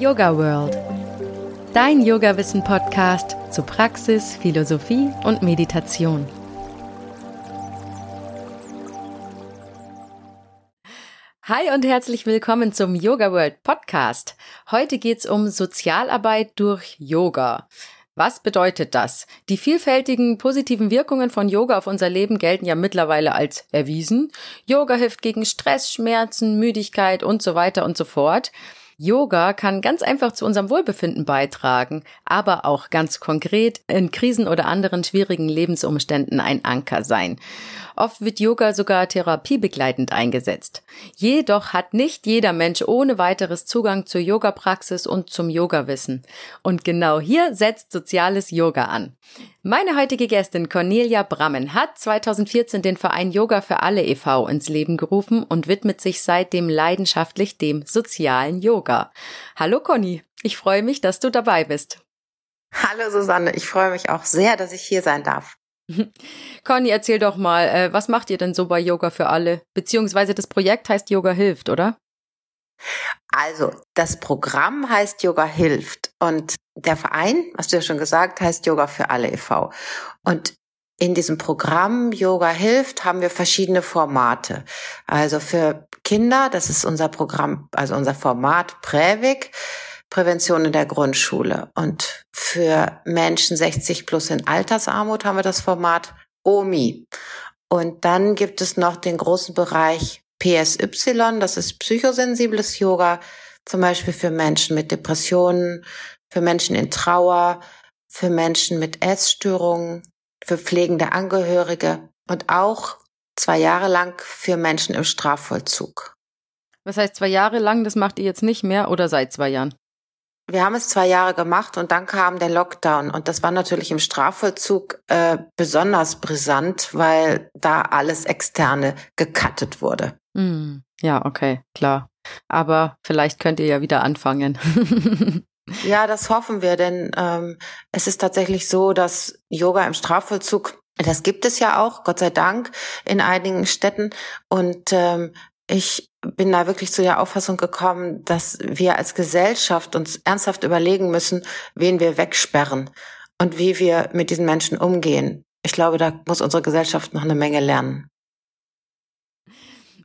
Yoga World. Dein Yoga-Wissen-Podcast zu Praxis, Philosophie und Meditation. Hi und herzlich willkommen zum Yoga World Podcast. Heute geht's um Sozialarbeit durch Yoga. Was bedeutet das? Die vielfältigen positiven Wirkungen von Yoga auf unser Leben gelten ja mittlerweile als erwiesen. Yoga hilft gegen Stress, Schmerzen, Müdigkeit und so weiter und so fort. Yoga kann ganz einfach zu unserem Wohlbefinden beitragen, aber auch ganz konkret in Krisen oder anderen schwierigen Lebensumständen ein Anker sein. Oft wird Yoga sogar therapiebegleitend eingesetzt. Jedoch hat nicht jeder Mensch ohne weiteres Zugang zur Yoga-Praxis und zum Yoga-Wissen. Und genau hier setzt soziales Yoga an. Meine heutige Gästin Cornelia Brammen hat 2014 den Verein Yoga für alle e.V. ins Leben gerufen und widmet sich seitdem leidenschaftlich dem sozialen Yoga. Hallo Conny, ich freue mich, dass du dabei bist. Hallo Susanne, ich freue mich auch sehr, dass ich hier sein darf. Conny, erzähl doch mal, äh, was macht ihr denn so bei Yoga für alle? Beziehungsweise das Projekt heißt Yoga hilft, oder? Also, das Programm heißt Yoga hilft und der Verein, hast du ja schon gesagt, heißt Yoga für alle e.V. Und in diesem Programm Yoga hilft haben wir verschiedene Formate. Also für Kinder, das ist unser Programm, also unser Format Prävik, Prävention in der Grundschule. Und für Menschen 60 plus in Altersarmut haben wir das Format OMI. Und dann gibt es noch den großen Bereich PSY, das ist psychosensibles Yoga, zum Beispiel für Menschen mit Depressionen, für Menschen in Trauer, für Menschen mit Essstörungen, für pflegende Angehörige und auch zwei Jahre lang für Menschen im Strafvollzug. Was heißt zwei Jahre lang? Das macht ihr jetzt nicht mehr oder seit zwei Jahren? Wir haben es zwei Jahre gemacht und dann kam der Lockdown und das war natürlich im Strafvollzug äh, besonders brisant, weil da alles externe gecuttet wurde. Mm, ja, okay, klar. Aber vielleicht könnt ihr ja wieder anfangen. ja, das hoffen wir, denn ähm, es ist tatsächlich so, dass Yoga im Strafvollzug das gibt es ja auch, Gott sei Dank, in einigen Städten. Und ähm, ich bin da wirklich zu der Auffassung gekommen, dass wir als Gesellschaft uns ernsthaft überlegen müssen, wen wir wegsperren und wie wir mit diesen Menschen umgehen. Ich glaube, da muss unsere Gesellschaft noch eine Menge lernen.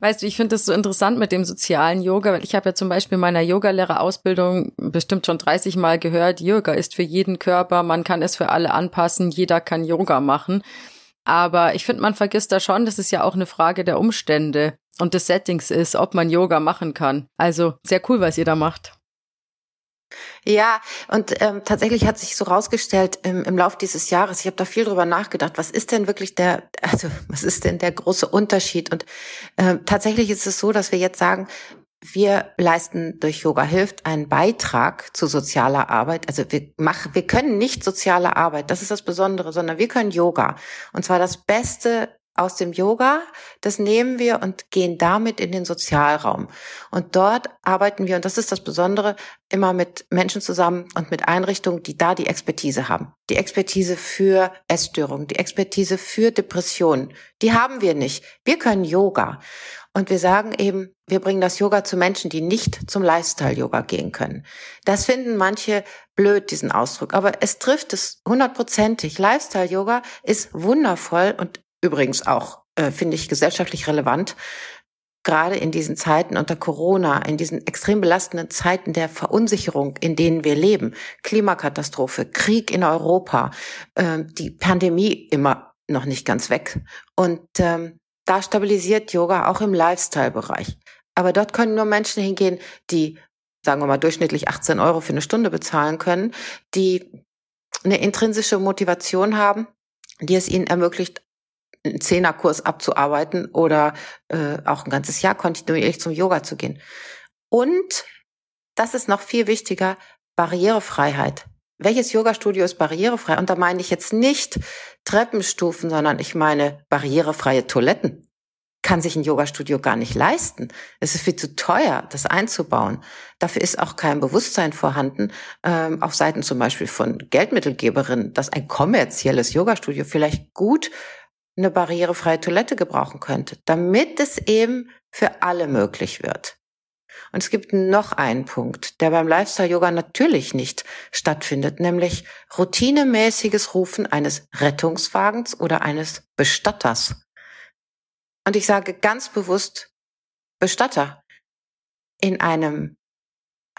Weißt du, ich finde das so interessant mit dem sozialen Yoga, weil ich habe ja zum Beispiel in meiner Yogalehrerausbildung bestimmt schon 30 Mal gehört, Yoga ist für jeden Körper, man kann es für alle anpassen, jeder kann Yoga machen. Aber ich finde, man vergisst da schon, das ist ja auch eine Frage der Umstände und des Settings ist, ob man Yoga machen kann. Also sehr cool, was ihr da macht. Ja, und ähm, tatsächlich hat sich so rausgestellt im, im Lauf dieses Jahres, ich habe da viel drüber nachgedacht, was ist denn wirklich der, also was ist denn der große Unterschied? Und ähm, tatsächlich ist es so, dass wir jetzt sagen, wir leisten durch Yoga hilft einen Beitrag zu sozialer Arbeit. Also wir machen, wir können nicht soziale Arbeit, das ist das Besondere, sondern wir können Yoga. Und zwar das Beste aus dem Yoga, das nehmen wir und gehen damit in den Sozialraum. Und dort arbeiten wir, und das ist das Besondere, immer mit Menschen zusammen und mit Einrichtungen, die da die Expertise haben. Die Expertise für Essstörungen, die Expertise für Depressionen, die haben wir nicht. Wir können Yoga. Und wir sagen eben, wir bringen das Yoga zu Menschen, die nicht zum Lifestyle-Yoga gehen können. Das finden manche blöd, diesen Ausdruck. Aber es trifft es hundertprozentig. Lifestyle-Yoga ist wundervoll und übrigens auch, äh, finde ich, gesellschaftlich relevant. Gerade in diesen Zeiten unter Corona, in diesen extrem belastenden Zeiten der Verunsicherung, in denen wir leben, Klimakatastrophe, Krieg in Europa, äh, die Pandemie immer noch nicht ganz weg. Und ähm, da stabilisiert Yoga auch im Lifestyle-Bereich. Aber dort können nur Menschen hingehen, die, sagen wir mal, durchschnittlich 18 Euro für eine Stunde bezahlen können, die eine intrinsische Motivation haben, die es ihnen ermöglicht, einen Zehnerkurs abzuarbeiten oder äh, auch ein ganzes Jahr kontinuierlich zum Yoga zu gehen. Und, das ist noch viel wichtiger, Barrierefreiheit. Welches Yoga-Studio ist barrierefrei? Und da meine ich jetzt nicht Treppenstufen, sondern ich meine barrierefreie Toiletten. Kann sich ein Yoga-Studio gar nicht leisten. Es ist viel zu teuer, das einzubauen. Dafür ist auch kein Bewusstsein vorhanden, ähm, auf Seiten zum Beispiel von Geldmittelgeberinnen, dass ein kommerzielles Yoga-Studio vielleicht gut eine barrierefreie Toilette gebrauchen könnte, damit es eben für alle möglich wird. Und es gibt noch einen Punkt, der beim Lifestyle-Yoga natürlich nicht stattfindet, nämlich routinemäßiges Rufen eines Rettungswagens oder eines Bestatters. Und ich sage ganz bewusst Bestatter. In einem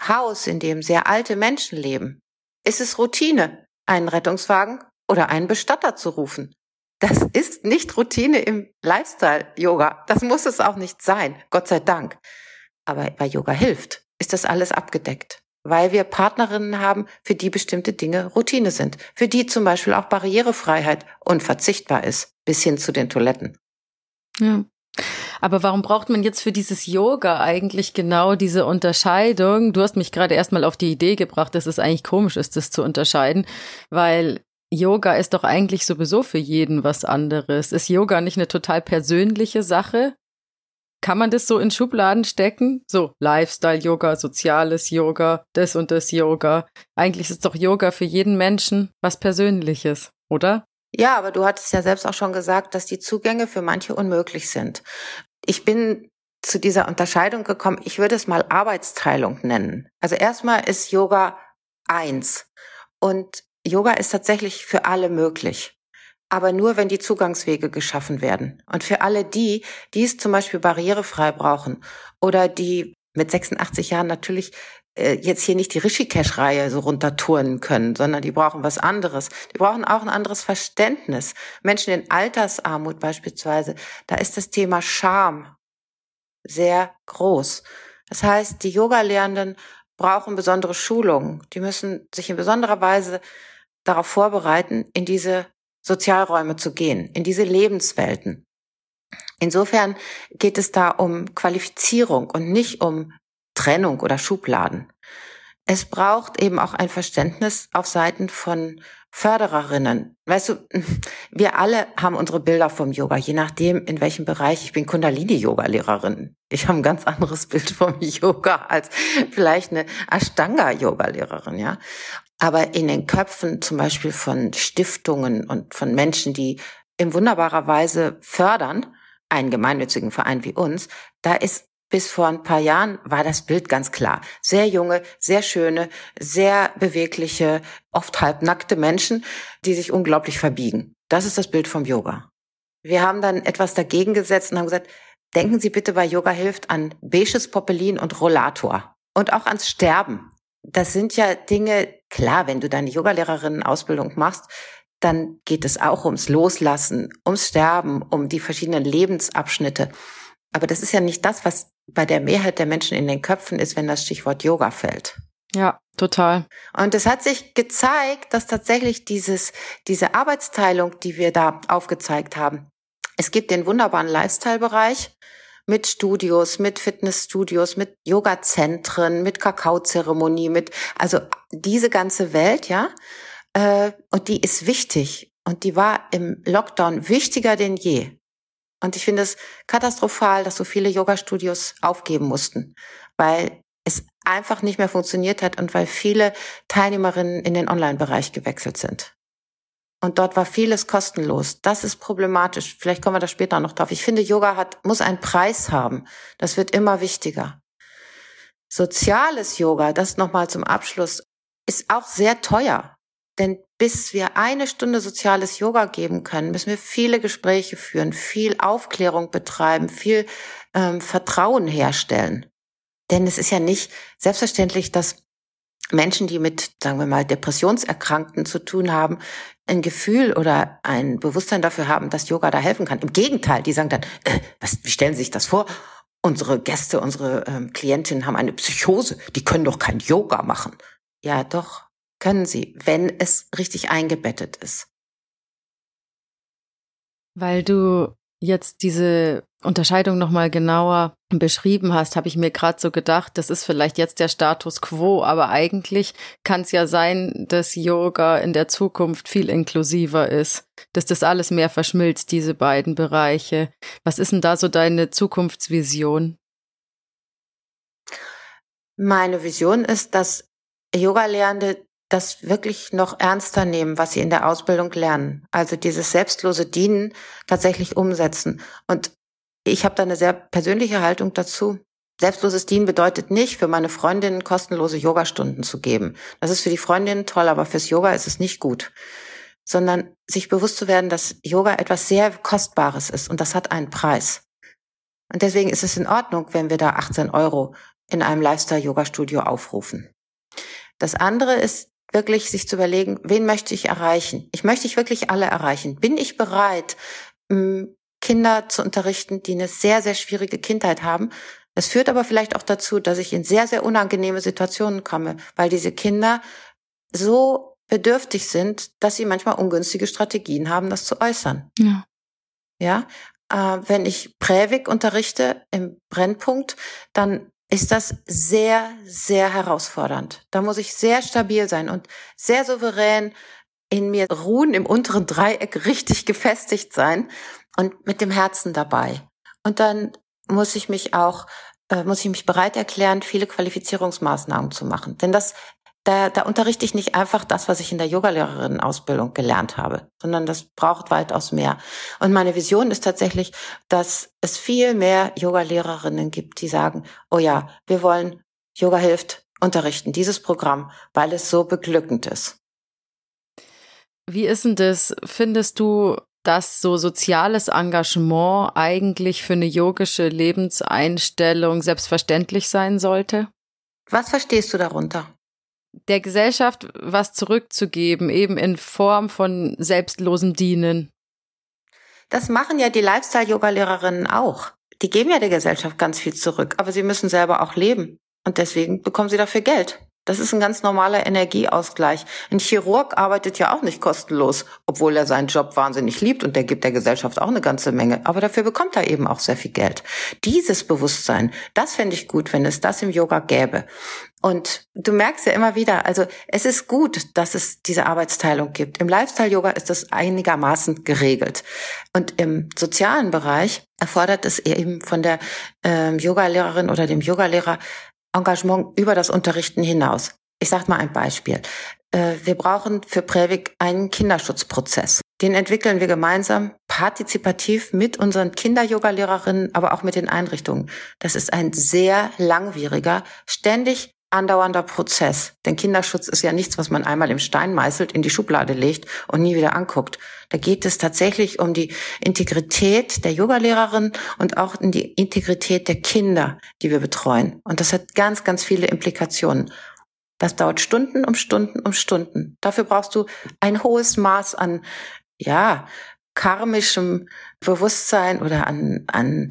Haus, in dem sehr alte Menschen leben, ist es Routine, einen Rettungswagen oder einen Bestatter zu rufen. Das ist nicht Routine im Lifestyle-Yoga. Das muss es auch nicht sein, Gott sei Dank. Aber bei Yoga hilft, ist das alles abgedeckt, weil wir Partnerinnen haben, für die bestimmte Dinge Routine sind, für die zum Beispiel auch Barrierefreiheit unverzichtbar ist, bis hin zu den Toiletten. Ja. Aber warum braucht man jetzt für dieses Yoga eigentlich genau diese Unterscheidung? Du hast mich gerade erstmal auf die Idee gebracht, dass es eigentlich komisch ist, das zu unterscheiden, weil Yoga ist doch eigentlich sowieso für jeden was anderes. Ist Yoga nicht eine total persönliche Sache? Kann man das so in Schubladen stecken? So Lifestyle-Yoga, soziales Yoga, das und das Yoga. Eigentlich ist doch Yoga für jeden Menschen was Persönliches, oder? Ja, aber du hattest ja selbst auch schon gesagt, dass die Zugänge für manche unmöglich sind. Ich bin zu dieser Unterscheidung gekommen. Ich würde es mal Arbeitsteilung nennen. Also erstmal ist Yoga eins und Yoga ist tatsächlich für alle möglich. Aber nur, wenn die Zugangswege geschaffen werden. Und für alle die, die es zum Beispiel barrierefrei brauchen oder die mit 86 Jahren natürlich äh, jetzt hier nicht die Rishikesh-Reihe so runterturnen können, sondern die brauchen was anderes. Die brauchen auch ein anderes Verständnis. Menschen in Altersarmut beispielsweise, da ist das Thema Scham sehr groß. Das heißt, die Yoga-Lehrenden brauchen besondere Schulungen. Die müssen sich in besonderer Weise darauf vorbereiten, in diese Sozialräume zu gehen, in diese Lebenswelten. Insofern geht es da um Qualifizierung und nicht um Trennung oder Schubladen. Es braucht eben auch ein Verständnis auf Seiten von Fördererinnen. Weißt du, wir alle haben unsere Bilder vom Yoga, je nachdem, in welchem Bereich. Ich bin Kundalini-Yoga-Lehrerin. Ich habe ein ganz anderes Bild vom Yoga als vielleicht eine Ashtanga-Yoga-Lehrerin, ja. Aber in den Köpfen zum Beispiel von Stiftungen und von Menschen, die in wunderbarer Weise fördern, einen gemeinnützigen Verein wie uns, da ist bis vor ein paar Jahren war das Bild ganz klar. Sehr junge, sehr schöne, sehr bewegliche, oft halbnackte Menschen, die sich unglaublich verbiegen. Das ist das Bild vom Yoga. Wir haben dann etwas dagegen gesetzt und haben gesagt, denken Sie bitte bei Yoga hilft an beiges Popelin und Rollator und auch ans Sterben das sind ja Dinge, klar, wenn du deine Yogalehrerinnen-Ausbildung machst, dann geht es auch ums Loslassen, ums Sterben, um die verschiedenen Lebensabschnitte. Aber das ist ja nicht das, was bei der Mehrheit der Menschen in den Köpfen ist, wenn das Stichwort Yoga fällt. Ja, total. Und es hat sich gezeigt, dass tatsächlich dieses, diese Arbeitsteilung, die wir da aufgezeigt haben, es gibt den wunderbaren Lifestyle-Bereich, mit Studios, mit Fitnessstudios, mit Yoga-Zentren, mit Kakaozeremonie, mit also diese ganze Welt, ja. Äh, und die ist wichtig und die war im Lockdown wichtiger denn je. Und ich finde es katastrophal, dass so viele Yoga-Studios aufgeben mussten, weil es einfach nicht mehr funktioniert hat und weil viele Teilnehmerinnen in den Online-Bereich gewechselt sind. Und dort war vieles kostenlos. Das ist problematisch. Vielleicht kommen wir da später noch drauf. Ich finde, Yoga hat, muss einen Preis haben. Das wird immer wichtiger. Soziales Yoga, das nochmal zum Abschluss, ist auch sehr teuer. Denn bis wir eine Stunde soziales Yoga geben können, müssen wir viele Gespräche führen, viel Aufklärung betreiben, viel ähm, Vertrauen herstellen. Denn es ist ja nicht selbstverständlich, dass Menschen, die mit, sagen wir mal, Depressionserkrankten zu tun haben, ein Gefühl oder ein Bewusstsein dafür haben, dass Yoga da helfen kann. Im Gegenteil, die sagen dann, äh, was, wie stellen Sie sich das vor? Unsere Gäste, unsere ähm, Klientinnen haben eine Psychose, die können doch kein Yoga machen. Ja, doch, können sie, wenn es richtig eingebettet ist. Weil du jetzt diese Unterscheidung nochmal genauer beschrieben hast, habe ich mir gerade so gedacht, das ist vielleicht jetzt der Status quo, aber eigentlich kann es ja sein, dass Yoga in der Zukunft viel inklusiver ist, dass das alles mehr verschmilzt, diese beiden Bereiche. Was ist denn da so deine Zukunftsvision? Meine Vision ist, dass Yoga-Lehrende das wirklich noch ernster nehmen, was sie in der Ausbildung lernen. Also dieses selbstlose Dienen tatsächlich umsetzen. Und ich habe da eine sehr persönliche Haltung dazu. Selbstloses Dienen bedeutet nicht, für meine Freundinnen kostenlose Yogastunden zu geben. Das ist für die Freundinnen toll, aber fürs Yoga ist es nicht gut. Sondern sich bewusst zu werden, dass Yoga etwas sehr Kostbares ist und das hat einen Preis. Und deswegen ist es in Ordnung, wenn wir da 18 Euro in einem Lifestyle-Yoga-Studio aufrufen. Das andere ist wirklich sich zu überlegen, wen möchte ich erreichen? Ich möchte ich wirklich alle erreichen. Bin ich bereit, Kinder zu unterrichten, die eine sehr, sehr schwierige Kindheit haben? Es führt aber vielleicht auch dazu, dass ich in sehr, sehr unangenehme Situationen komme, weil diese Kinder so bedürftig sind, dass sie manchmal ungünstige Strategien haben, das zu äußern. Ja. Ja. Äh, wenn ich Prävik unterrichte im Brennpunkt, dann ist das sehr, sehr herausfordernd. Da muss ich sehr stabil sein und sehr souverän in mir ruhen, im unteren Dreieck richtig gefestigt sein und mit dem Herzen dabei. Und dann muss ich mich auch, äh, muss ich mich bereit erklären, viele Qualifizierungsmaßnahmen zu machen. Denn das da, da unterrichte ich nicht einfach das, was ich in der Yogalehrerinnen-Ausbildung gelernt habe, sondern das braucht weitaus mehr. Und meine Vision ist tatsächlich, dass es viel mehr Yogalehrerinnen gibt, die sagen, oh ja, wir wollen Yoga hilft unterrichten, dieses Programm, weil es so beglückend ist. Wie ist denn das? Findest du, dass so soziales Engagement eigentlich für eine yogische Lebenseinstellung selbstverständlich sein sollte? Was verstehst du darunter? Der Gesellschaft was zurückzugeben, eben in Form von selbstlosem Dienen. Das machen ja die Lifestyle-Yoga-Lehrerinnen auch. Die geben ja der Gesellschaft ganz viel zurück, aber sie müssen selber auch leben. Und deswegen bekommen sie dafür Geld. Das ist ein ganz normaler Energieausgleich. Ein Chirurg arbeitet ja auch nicht kostenlos, obwohl er seinen Job wahnsinnig liebt und der gibt der Gesellschaft auch eine ganze Menge. Aber dafür bekommt er eben auch sehr viel Geld. Dieses Bewusstsein, das fände ich gut, wenn es das im Yoga gäbe. Und du merkst ja immer wieder, also es ist gut, dass es diese Arbeitsteilung gibt. Im Lifestyle-Yoga ist das einigermaßen geregelt. Und im sozialen Bereich erfordert es eben von der ähm, Yogalehrerin oder dem Yogalehrer Engagement über das Unterrichten hinaus. Ich sage mal ein Beispiel. Äh, wir brauchen für Prävik einen Kinderschutzprozess. Den entwickeln wir gemeinsam partizipativ mit unseren Kinder-Yoga-Lehrerinnen, aber auch mit den Einrichtungen. Das ist ein sehr langwieriger, ständig andauernder Prozess. Denn Kinderschutz ist ja nichts, was man einmal im Stein meißelt, in die Schublade legt und nie wieder anguckt. Da geht es tatsächlich um die Integrität der Yogalehrerin und auch um die Integrität der Kinder, die wir betreuen. Und das hat ganz, ganz viele Implikationen. Das dauert Stunden um Stunden um Stunden. Dafür brauchst du ein hohes Maß an, ja, karmischem Bewusstsein oder an, an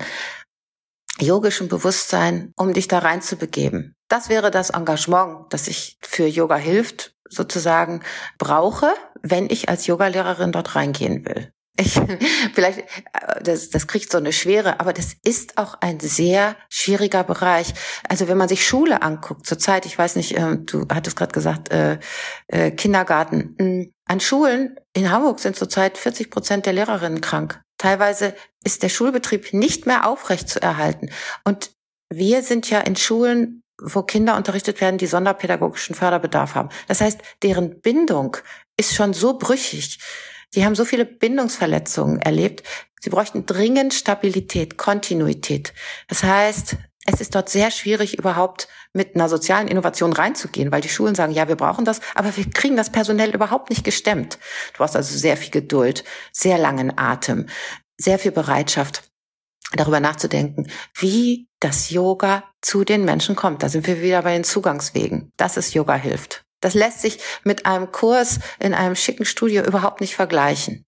yogischem Bewusstsein, um dich da reinzubegeben. Das wäre das Engagement, das ich für Yoga hilft, sozusagen brauche, wenn ich als Yogalehrerin dort reingehen will. Ich, vielleicht, äh, das, das kriegt so eine Schwere, aber das ist auch ein sehr schwieriger Bereich. Also wenn man sich Schule anguckt, zurzeit, ich weiß nicht, äh, du hattest gerade gesagt, äh, äh, Kindergarten. Hm, an Schulen in Hamburg sind zurzeit 40 Prozent der Lehrerinnen krank. Teilweise ist der Schulbetrieb nicht mehr aufrecht zu erhalten. Und wir sind ja in Schulen, wo Kinder unterrichtet werden, die sonderpädagogischen Förderbedarf haben. Das heißt, deren Bindung ist schon so brüchig. Sie haben so viele Bindungsverletzungen erlebt. Sie bräuchten dringend Stabilität, Kontinuität. Das heißt, es ist dort sehr schwierig, überhaupt mit einer sozialen Innovation reinzugehen, weil die Schulen sagen, ja, wir brauchen das, aber wir kriegen das personell überhaupt nicht gestemmt. Du hast also sehr viel Geduld, sehr langen Atem, sehr viel Bereitschaft, darüber nachzudenken, wie das Yoga zu den Menschen kommt. Da sind wir wieder bei den Zugangswegen. Das ist Yoga hilft. Das lässt sich mit einem Kurs in einem schicken Studio überhaupt nicht vergleichen.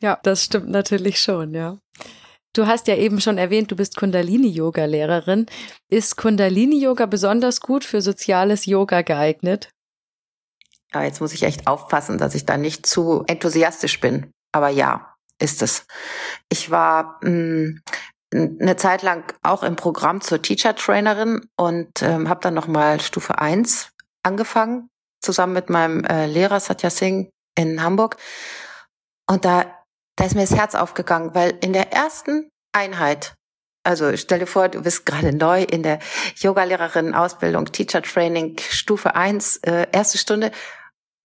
Ja, das stimmt natürlich schon, ja. Du hast ja eben schon erwähnt, du bist Kundalini-Yoga-Lehrerin. Ist Kundalini-Yoga besonders gut für soziales Yoga geeignet? Ja, jetzt muss ich echt aufpassen, dass ich da nicht zu enthusiastisch bin. Aber ja, ist es. Ich war mh, hm, eine Zeit lang auch im Programm zur Teacher-Trainerin und ähm, habe dann nochmal Stufe 1 angefangen, zusammen mit meinem äh, Lehrer Satya Singh in Hamburg. Und da da ist mir das Herz aufgegangen, weil in der ersten Einheit, also stell dir vor, du bist gerade neu in der Yogalehrerin-Ausbildung, Teacher Training, Stufe 1, äh, erste Stunde.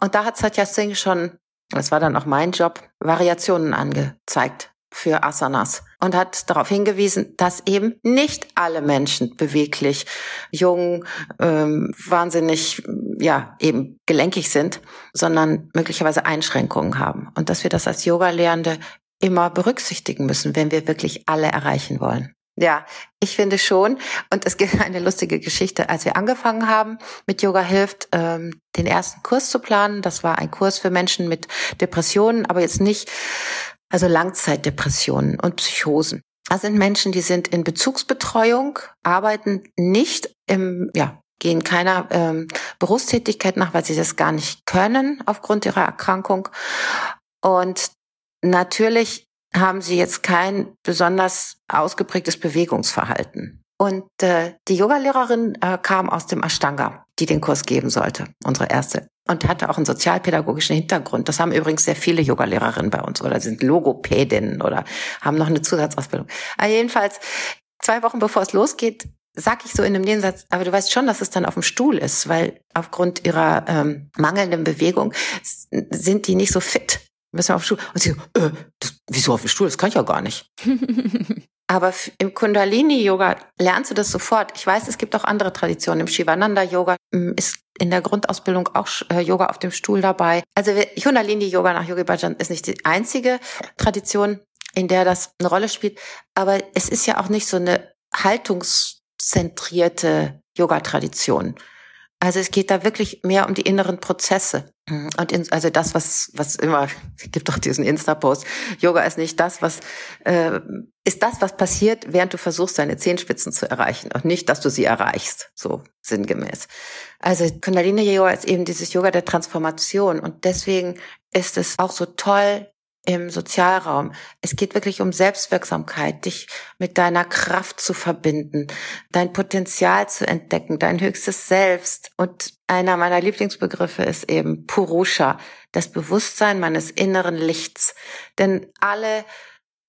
Und da hat Satya Singh schon, das war dann auch mein Job, Variationen angezeigt. Für Asanas und hat darauf hingewiesen, dass eben nicht alle Menschen beweglich, jung, ähm, wahnsinnig, ja, eben gelenkig sind, sondern möglicherweise Einschränkungen haben. Und dass wir das als Yoga-Lehrende immer berücksichtigen müssen, wenn wir wirklich alle erreichen wollen. Ja, ich finde schon. Und es gibt eine lustige Geschichte. Als wir angefangen haben mit Yoga hilft, ähm, den ersten Kurs zu planen, das war ein Kurs für Menschen mit Depressionen, aber jetzt nicht, also Langzeitdepressionen und Psychosen. Das sind Menschen, die sind in Bezugsbetreuung, arbeiten nicht im, ja, gehen keiner ähm, Berufstätigkeit nach, weil sie das gar nicht können aufgrund ihrer Erkrankung. Und natürlich haben sie jetzt kein besonders ausgeprägtes Bewegungsverhalten. Und äh, die Yogalehrerin äh, kam aus dem Ashtanga, die den Kurs geben sollte, unsere erste. Und hatte auch einen sozialpädagogischen Hintergrund. Das haben übrigens sehr viele Yogalehrerinnen bei uns oder sind Logopädinnen oder haben noch eine Zusatzausbildung. Aber jedenfalls, zwei Wochen bevor es losgeht, sag ich so in einem Nebensatz, aber du weißt schon, dass es dann auf dem Stuhl ist, weil aufgrund ihrer ähm, mangelnden Bewegung sind die nicht so fit müssen wir auf den Stuhl. Und sie so, äh, das, wieso auf dem Stuhl? Das kann ich ja gar nicht. Aber im Kundalini-Yoga lernst du das sofort. Ich weiß, es gibt auch andere Traditionen. Im Shivananda-Yoga hm, ist in der Grundausbildung auch äh, Yoga auf dem Stuhl dabei. Also Kundalini-Yoga nach Yogi Bhajan ist nicht die einzige Tradition, in der das eine Rolle spielt. Aber es ist ja auch nicht so eine haltungszentrierte Yoga-Tradition. Also es geht da wirklich mehr um die inneren Prozesse. Und in, also das, was, was immer, gibt doch diesen Insta-Post, Yoga ist nicht das, was, äh, ist das, was passiert, während du versuchst, deine Zehenspitzen zu erreichen und nicht, dass du sie erreichst, so sinngemäß. Also Kundalini-Yoga ist eben dieses Yoga der Transformation und deswegen ist es auch so toll, im Sozialraum. Es geht wirklich um Selbstwirksamkeit, dich mit deiner Kraft zu verbinden, dein Potenzial zu entdecken, dein höchstes Selbst. Und einer meiner Lieblingsbegriffe ist eben Purusha, das Bewusstsein meines inneren Lichts. Denn alle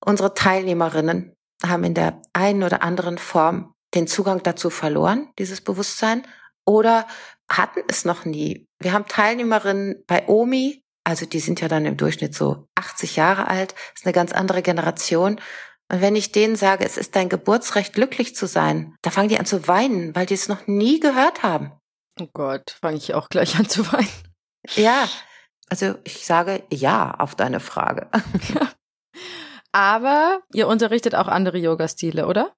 unsere Teilnehmerinnen haben in der einen oder anderen Form den Zugang dazu verloren, dieses Bewusstsein, oder hatten es noch nie. Wir haben Teilnehmerinnen bei OMI, also die sind ja dann im Durchschnitt so 80 Jahre alt, ist eine ganz andere Generation. Und wenn ich denen sage, es ist dein Geburtsrecht, glücklich zu sein, da fangen die an zu weinen, weil die es noch nie gehört haben. Oh Gott, fange ich auch gleich an zu weinen. Ja, also ich sage ja auf deine Frage. Aber ihr unterrichtet auch andere Yoga-Stile, oder?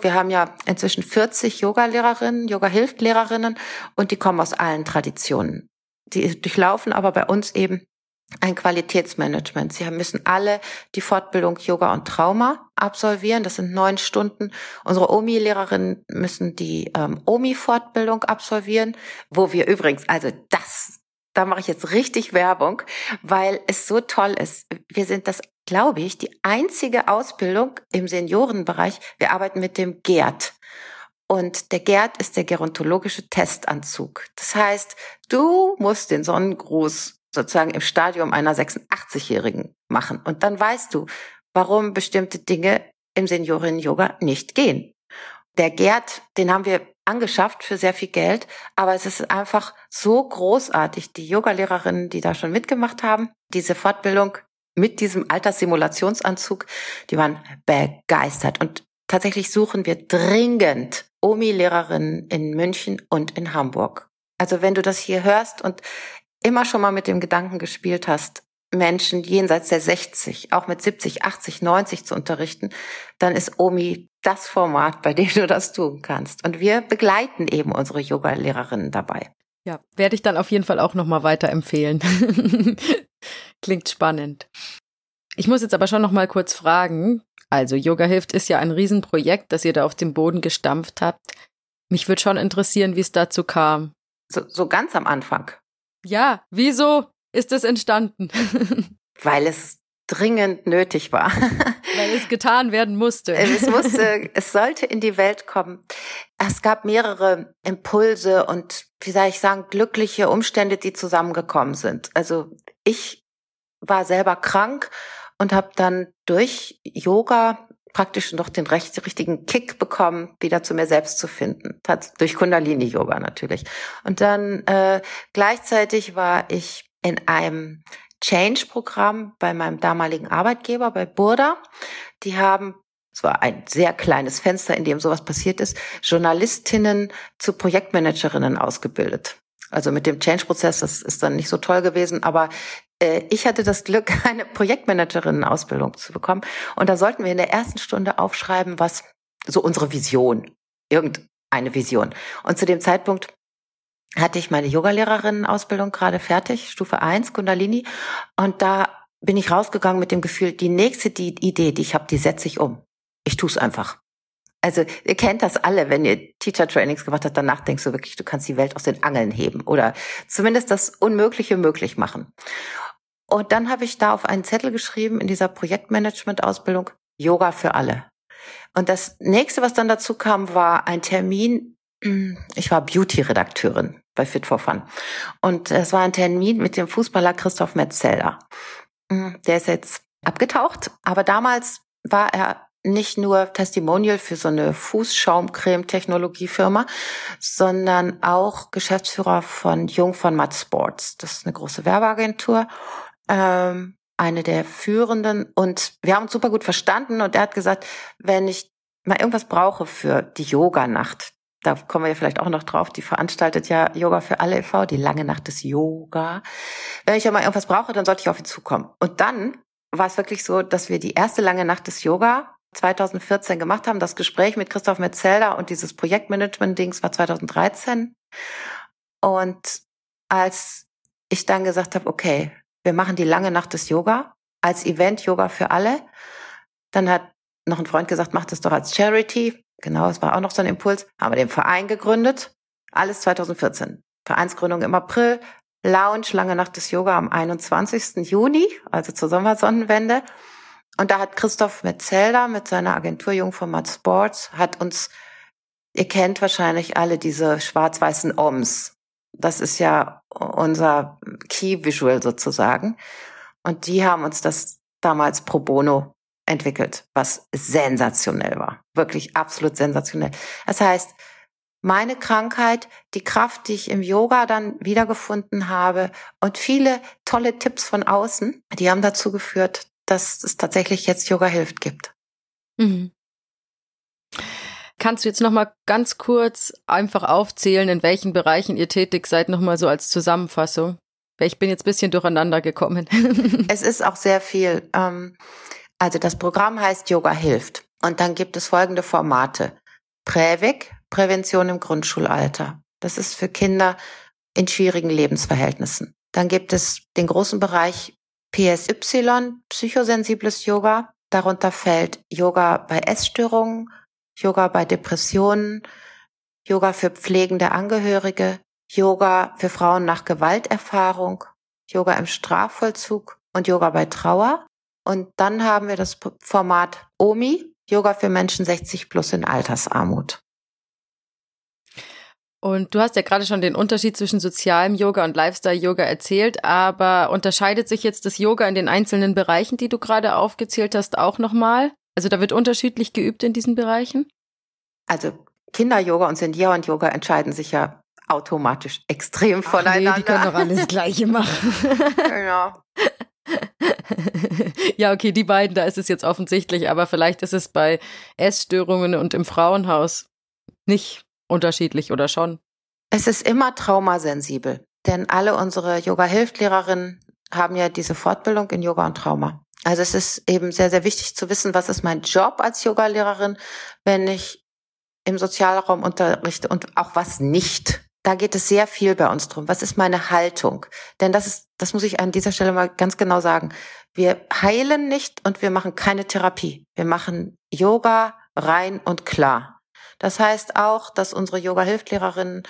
Wir haben ja inzwischen 40 Yoga-Lehrerinnen, Yoga-Hilft-Lehrerinnen und die kommen aus allen Traditionen die durchlaufen aber bei uns eben ein Qualitätsmanagement. Sie müssen alle die Fortbildung Yoga und Trauma absolvieren. Das sind neun Stunden. Unsere OMI-Lehrerinnen müssen die ähm, OMI-Fortbildung absolvieren, wo wir übrigens, also das, da mache ich jetzt richtig Werbung, weil es so toll ist. Wir sind das, glaube ich, die einzige Ausbildung im Seniorenbereich. Wir arbeiten mit dem GERD. Und der Gerd ist der gerontologische Testanzug. Das heißt, du musst den Sonnengruß sozusagen im Stadium einer 86-Jährigen machen. Und dann weißt du, warum bestimmte Dinge im Seniorinnen-Yoga nicht gehen. Der Gerd, den haben wir angeschafft für sehr viel Geld, aber es ist einfach so großartig. Die Yogalehrerinnen, die da schon mitgemacht haben, diese Fortbildung mit diesem Alterssimulationsanzug, die waren begeistert. Und tatsächlich suchen wir dringend OMI-Lehrerinnen in München und in Hamburg. Also wenn du das hier hörst und immer schon mal mit dem Gedanken gespielt hast, Menschen jenseits der 60, auch mit 70, 80, 90 zu unterrichten, dann ist OMI das Format, bei dem du das tun kannst. Und wir begleiten eben unsere Yoga-Lehrerinnen dabei. Ja, werde ich dann auf jeden Fall auch nochmal weiterempfehlen. Klingt spannend. Ich muss jetzt aber schon nochmal kurz fragen, also Yoga hilft ist ja ein Riesenprojekt, das ihr da auf dem Boden gestampft habt. Mich würde schon interessieren, wie es dazu kam. So, so ganz am Anfang. Ja, wieso ist es entstanden? Weil es dringend nötig war. Weil es getan werden musste. Es musste, es sollte in die Welt kommen. Es gab mehrere Impulse und, wie soll ich sagen, glückliche Umstände, die zusammengekommen sind. Also ich war selber krank und habe dann durch Yoga praktisch noch den recht, richtigen Kick bekommen, wieder zu mir selbst zu finden. Durch Kundalini-Yoga natürlich. Und dann äh, gleichzeitig war ich in einem Change-Programm bei meinem damaligen Arbeitgeber, bei Burda. Die haben es war ein sehr kleines Fenster, in dem sowas passiert ist, Journalistinnen zu Projektmanagerinnen ausgebildet. Also mit dem Change-Prozess, das ist dann nicht so toll gewesen, aber ich hatte das Glück, eine Projektmanagerinnen-Ausbildung zu bekommen. Und da sollten wir in der ersten Stunde aufschreiben, was so unsere Vision, irgendeine Vision. Und zu dem Zeitpunkt hatte ich meine Yogalehrerinnen-Ausbildung gerade fertig, Stufe 1, Kundalini. Und da bin ich rausgegangen mit dem Gefühl, die nächste die Idee, die ich habe, die setze ich um. Ich tue es einfach. Also ihr kennt das alle, wenn ihr Teacher Trainings gemacht habt, danach denkst du wirklich, du kannst die Welt aus den Angeln heben oder zumindest das Unmögliche möglich machen. Und dann habe ich da auf einen Zettel geschrieben in dieser Projektmanagement-Ausbildung Yoga für alle. Und das nächste, was dann dazu kam, war ein Termin. Ich war Beauty-Redakteurin bei Fit for Fun. Und es war ein Termin mit dem Fußballer Christoph Metzelder. Der ist jetzt abgetaucht, aber damals war er nicht nur Testimonial für so eine Fußschaumcreme-Technologiefirma, sondern auch Geschäftsführer von Jung von Matt Sports. Das ist eine große Werbeagentur, ähm, eine der führenden. Und wir haben uns super gut verstanden. Und er hat gesagt, wenn ich mal irgendwas brauche für die Yoga-Nacht, da kommen wir ja vielleicht auch noch drauf, die veranstaltet ja Yoga für alle e.V., die lange Nacht des Yoga. Wenn ich ja mal irgendwas brauche, dann sollte ich auf ihn zukommen. Und dann war es wirklich so, dass wir die erste lange Nacht des Yoga 2014 gemacht haben. Das Gespräch mit Christoph Metzelder und dieses Projektmanagement-Dings war 2013. Und als ich dann gesagt habe, okay, wir machen die lange Nacht des Yoga als Event Yoga für alle, dann hat noch ein Freund gesagt, mach das doch als Charity. Genau, es war auch noch so ein Impuls. Haben wir den Verein gegründet. Alles 2014. Vereinsgründung im April. Lounge, lange Nacht des Yoga am 21. Juni, also zur Sommersonnenwende. Und da hat Christoph Metzelder mit seiner Agentur Jungformat Sports hat uns, ihr kennt wahrscheinlich alle diese schwarz-weißen Oms. Das ist ja unser Key Visual sozusagen. Und die haben uns das damals pro bono entwickelt, was sensationell war. Wirklich absolut sensationell. Das heißt, meine Krankheit, die Kraft, die ich im Yoga dann wiedergefunden habe und viele tolle Tipps von außen, die haben dazu geführt, dass es tatsächlich jetzt Yoga hilft gibt. Mhm. Kannst du jetzt noch mal ganz kurz einfach aufzählen, in welchen Bereichen ihr tätig seid, noch mal so als Zusammenfassung? Ich bin jetzt bisschen durcheinander gekommen. es ist auch sehr viel. Ähm, also das Programm heißt Yoga hilft. Und dann gibt es folgende Formate. Prävik, Prävention im Grundschulalter. Das ist für Kinder in schwierigen Lebensverhältnissen. Dann gibt es den großen Bereich PSY, psychosensibles Yoga. Darunter fällt Yoga bei Essstörungen, Yoga bei Depressionen, Yoga für pflegende Angehörige, Yoga für Frauen nach Gewalterfahrung, Yoga im Strafvollzug und Yoga bei Trauer. Und dann haben wir das Format OMI, Yoga für Menschen 60 plus in Altersarmut. Und du hast ja gerade schon den Unterschied zwischen sozialem Yoga und Lifestyle-Yoga erzählt, aber unterscheidet sich jetzt das Yoga in den einzelnen Bereichen, die du gerade aufgezählt hast, auch nochmal? Also da wird unterschiedlich geübt in diesen Bereichen? Also Kinder-Yoga und Sendira und Yoga entscheiden sich ja automatisch extrem Ach voneinander. Nee, die können doch alles Gleiche machen. ja. ja, okay, die beiden, da ist es jetzt offensichtlich, aber vielleicht ist es bei Essstörungen und im Frauenhaus nicht unterschiedlich oder schon? Es ist immer traumasensibel, denn alle unsere Yoga-Hilftlehrerinnen haben ja diese Fortbildung in Yoga und Trauma. Also es ist eben sehr, sehr wichtig zu wissen, was ist mein Job als Yogalehrerin, wenn ich im Sozialraum unterrichte und auch was nicht. Da geht es sehr viel bei uns drum. Was ist meine Haltung? Denn das ist, das muss ich an dieser Stelle mal ganz genau sagen. Wir heilen nicht und wir machen keine Therapie. Wir machen Yoga rein und klar. Das heißt auch, dass unsere Yoga-Hilftlehrerinnen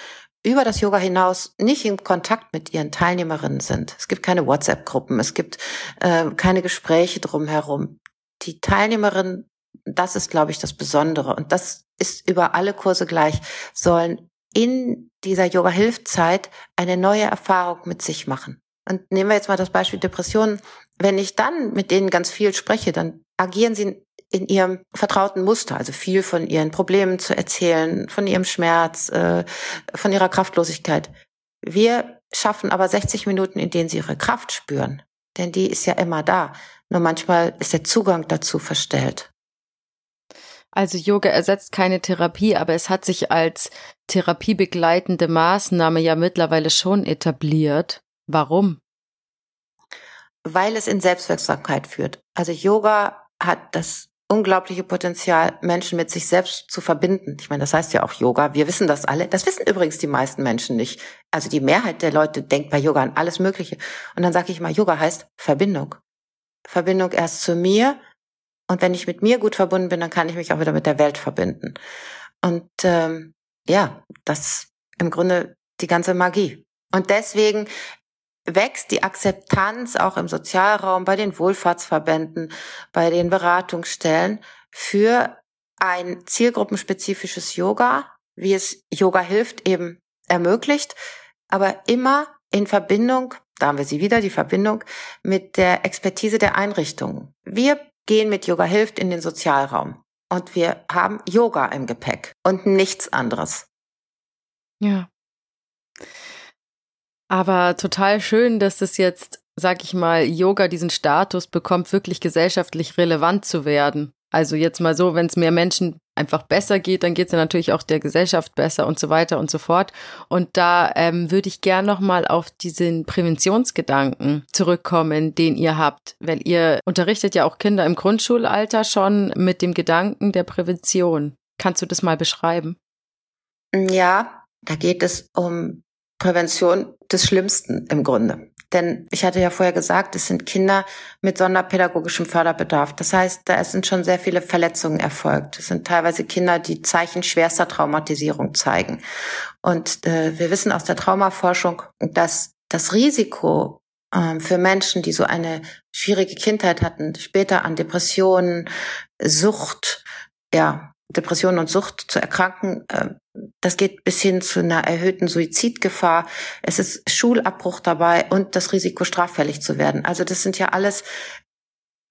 über das Yoga hinaus nicht in Kontakt mit ihren Teilnehmerinnen sind. Es gibt keine WhatsApp-Gruppen, es gibt äh, keine Gespräche drumherum. Die Teilnehmerinnen, das ist, glaube ich, das Besondere und das ist über alle Kurse gleich, sollen in dieser Yoga-Hilfzeit eine neue Erfahrung mit sich machen. Und nehmen wir jetzt mal das Beispiel Depressionen. Wenn ich dann mit denen ganz viel spreche, dann agieren sie in ihrem vertrauten Muster, also viel von ihren Problemen zu erzählen, von ihrem Schmerz, äh, von ihrer Kraftlosigkeit. Wir schaffen aber 60 Minuten, in denen sie ihre Kraft spüren, denn die ist ja immer da. Nur manchmal ist der Zugang dazu verstellt. Also Yoga ersetzt keine Therapie, aber es hat sich als therapiebegleitende Maßnahme ja mittlerweile schon etabliert. Warum? Weil es in Selbstwirksamkeit führt. Also Yoga hat das unglaubliche Potenzial, Menschen mit sich selbst zu verbinden. Ich meine, das heißt ja auch Yoga. Wir wissen das alle. Das wissen übrigens die meisten Menschen nicht. Also die Mehrheit der Leute denkt bei Yoga an alles Mögliche. Und dann sage ich mal, Yoga heißt Verbindung. Verbindung erst zu mir. Und wenn ich mit mir gut verbunden bin, dann kann ich mich auch wieder mit der Welt verbinden. Und ähm, ja, das im Grunde die ganze Magie. Und deswegen wächst die Akzeptanz auch im Sozialraum, bei den Wohlfahrtsverbänden, bei den Beratungsstellen für ein zielgruppenspezifisches Yoga, wie es Yoga hilft, eben ermöglicht, aber immer in Verbindung, da haben wir sie wieder, die Verbindung mit der Expertise der Einrichtungen. Wir gehen mit Yoga hilft in den Sozialraum und wir haben Yoga im Gepäck und nichts anderes. Ja. Aber total schön, dass das jetzt, sag ich mal, Yoga diesen Status bekommt, wirklich gesellschaftlich relevant zu werden. Also jetzt mal so, wenn es mehr Menschen einfach besser geht, dann geht es ja natürlich auch der Gesellschaft besser und so weiter und so fort. Und da ähm, würde ich gern nochmal auf diesen Präventionsgedanken zurückkommen, den ihr habt, weil ihr unterrichtet ja auch Kinder im Grundschulalter schon mit dem Gedanken der Prävention. Kannst du das mal beschreiben? Ja, da geht es um Prävention des Schlimmsten im Grunde. Denn ich hatte ja vorher gesagt, es sind Kinder mit sonderpädagogischem Förderbedarf. Das heißt, da sind schon sehr viele Verletzungen erfolgt. Es sind teilweise Kinder, die Zeichen schwerster Traumatisierung zeigen. Und äh, wir wissen aus der Traumaforschung, dass das Risiko äh, für Menschen, die so eine schwierige Kindheit hatten, später an Depressionen, Sucht, ja, Depression und Sucht zu erkranken, äh, das geht bis hin zu einer erhöhten Suizidgefahr. Es ist Schulabbruch dabei und das Risiko, straffällig zu werden. Also das sind ja alles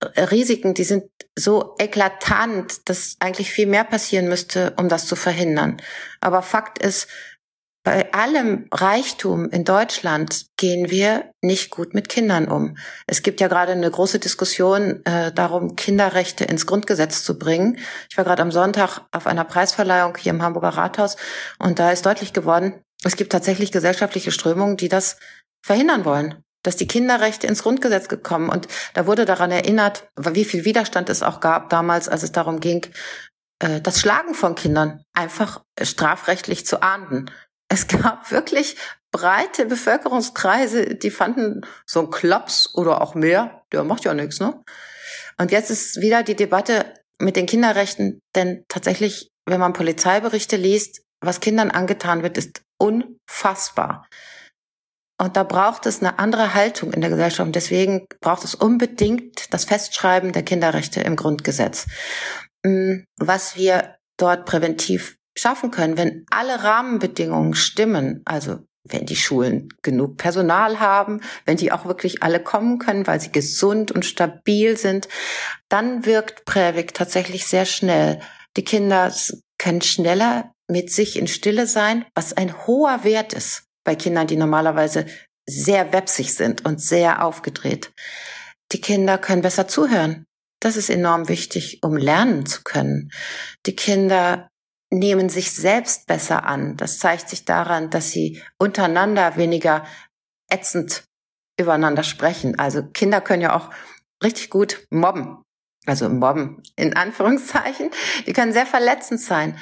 äh, Risiken, die sind so eklatant, dass eigentlich viel mehr passieren müsste, um das zu verhindern. Aber Fakt ist, bei allem Reichtum in Deutschland gehen wir nicht gut mit Kindern um. Es gibt ja gerade eine große Diskussion äh, darum, Kinderrechte ins Grundgesetz zu bringen. Ich war gerade am Sonntag auf einer Preisverleihung hier im Hamburger Rathaus und da ist deutlich geworden, es gibt tatsächlich gesellschaftliche Strömungen, die das verhindern wollen dass die Kinderrechte ins Grundgesetz gekommen und da wurde daran erinnert, wie viel Widerstand es auch gab damals, als es darum ging, äh, das Schlagen von Kindern einfach strafrechtlich zu ahnden es gab wirklich breite Bevölkerungskreise, die fanden so ein Klaps oder auch mehr, der macht ja nichts, ne? Und jetzt ist wieder die Debatte mit den Kinderrechten, denn tatsächlich, wenn man Polizeiberichte liest, was Kindern angetan wird, ist unfassbar. Und da braucht es eine andere Haltung in der Gesellschaft. Und deswegen braucht es unbedingt das Festschreiben der Kinderrechte im Grundgesetz. Hm, was wir dort präventiv schaffen können, wenn alle Rahmenbedingungen stimmen, also wenn die Schulen genug Personal haben, wenn die auch wirklich alle kommen können, weil sie gesund und stabil sind, dann wirkt Prävik tatsächlich sehr schnell. Die Kinder können schneller mit sich in Stille sein, was ein hoher Wert ist bei Kindern, die normalerweise sehr wepsig sind und sehr aufgedreht. Die Kinder können besser zuhören. Das ist enorm wichtig, um lernen zu können. Die Kinder nehmen sich selbst besser an. Das zeigt sich daran, dass sie untereinander weniger ätzend übereinander sprechen. Also Kinder können ja auch richtig gut mobben. Also mobben in Anführungszeichen. Die können sehr verletzend sein.